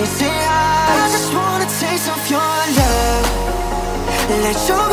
I, I just wanna taste of your love. Let your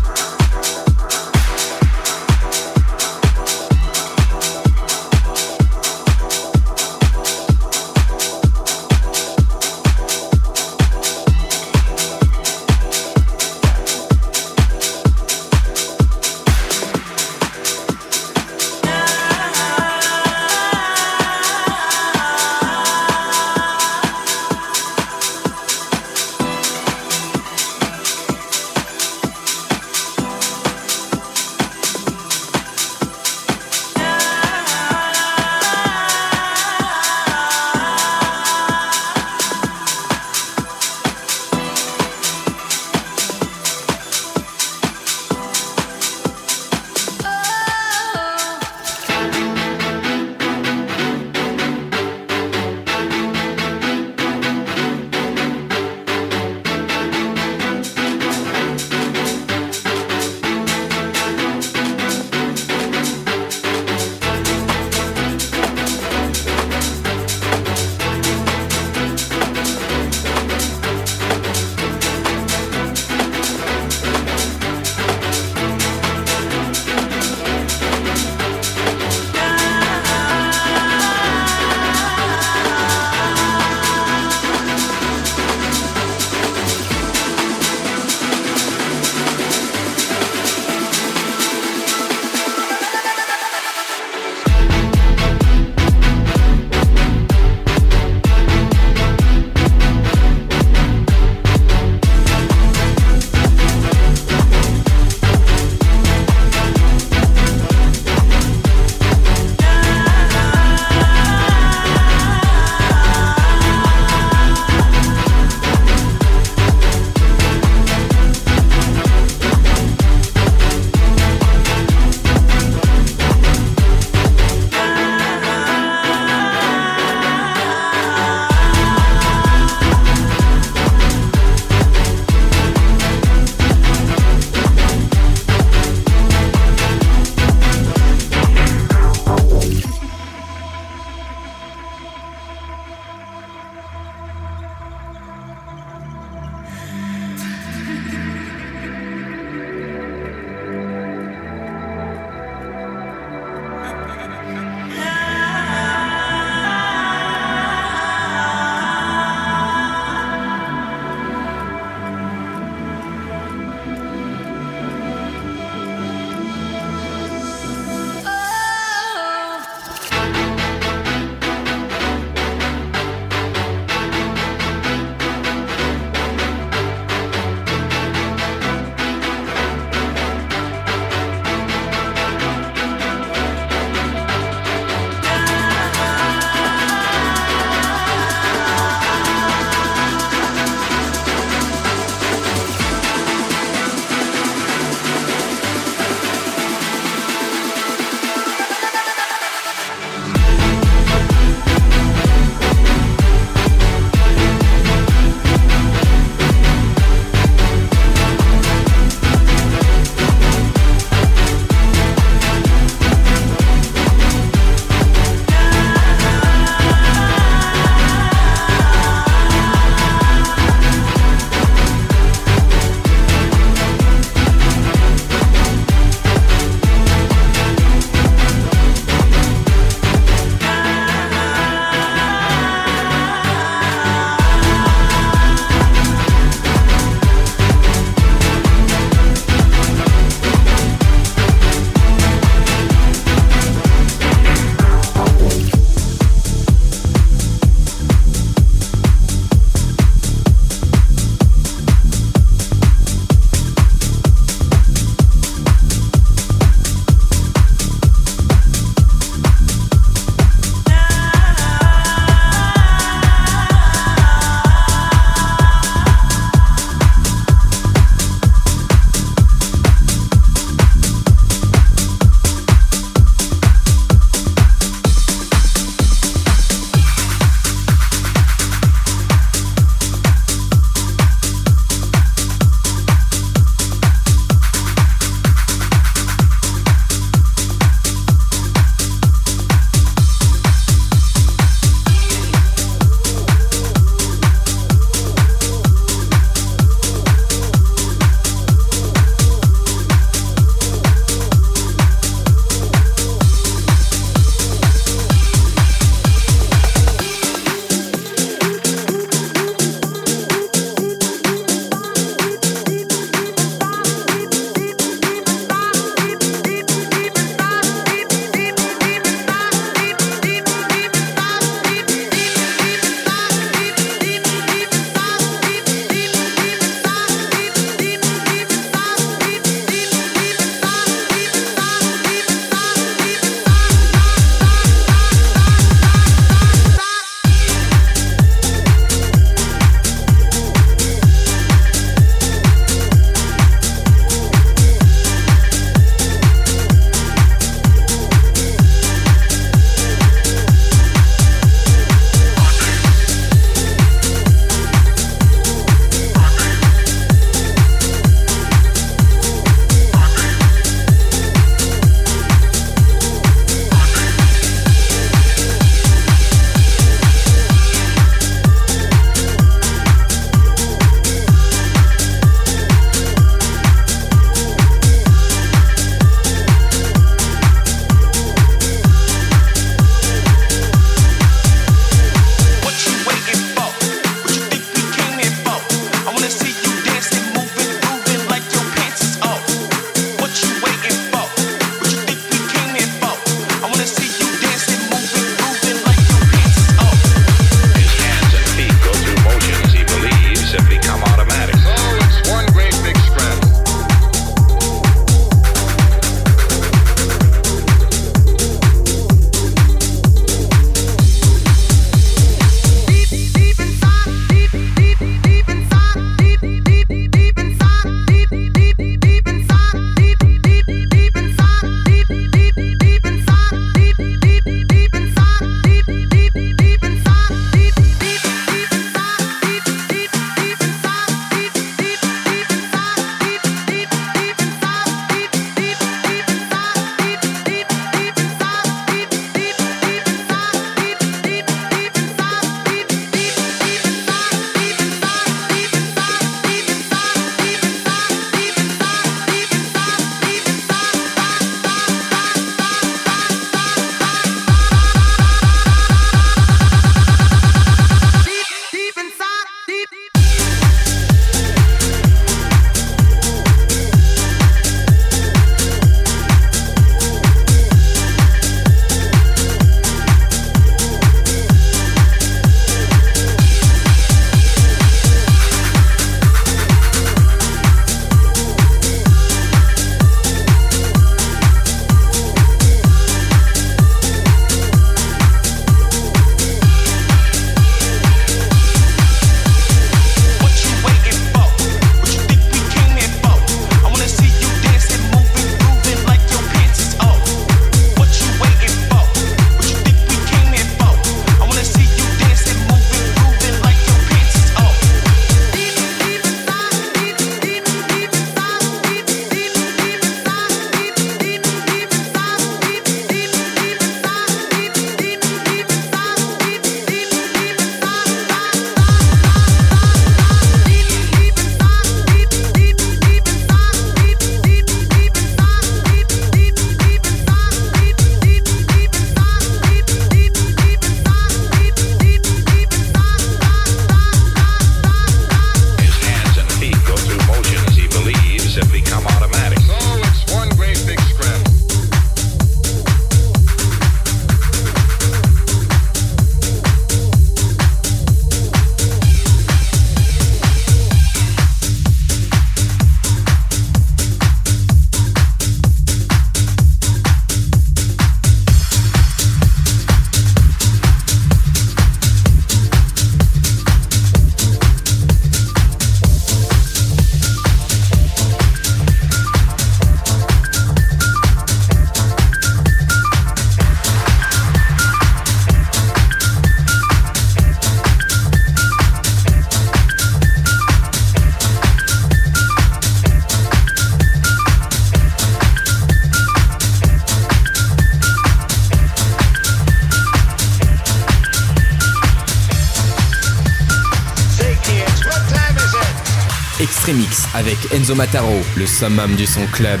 Enzo Mataro, le summum du son club.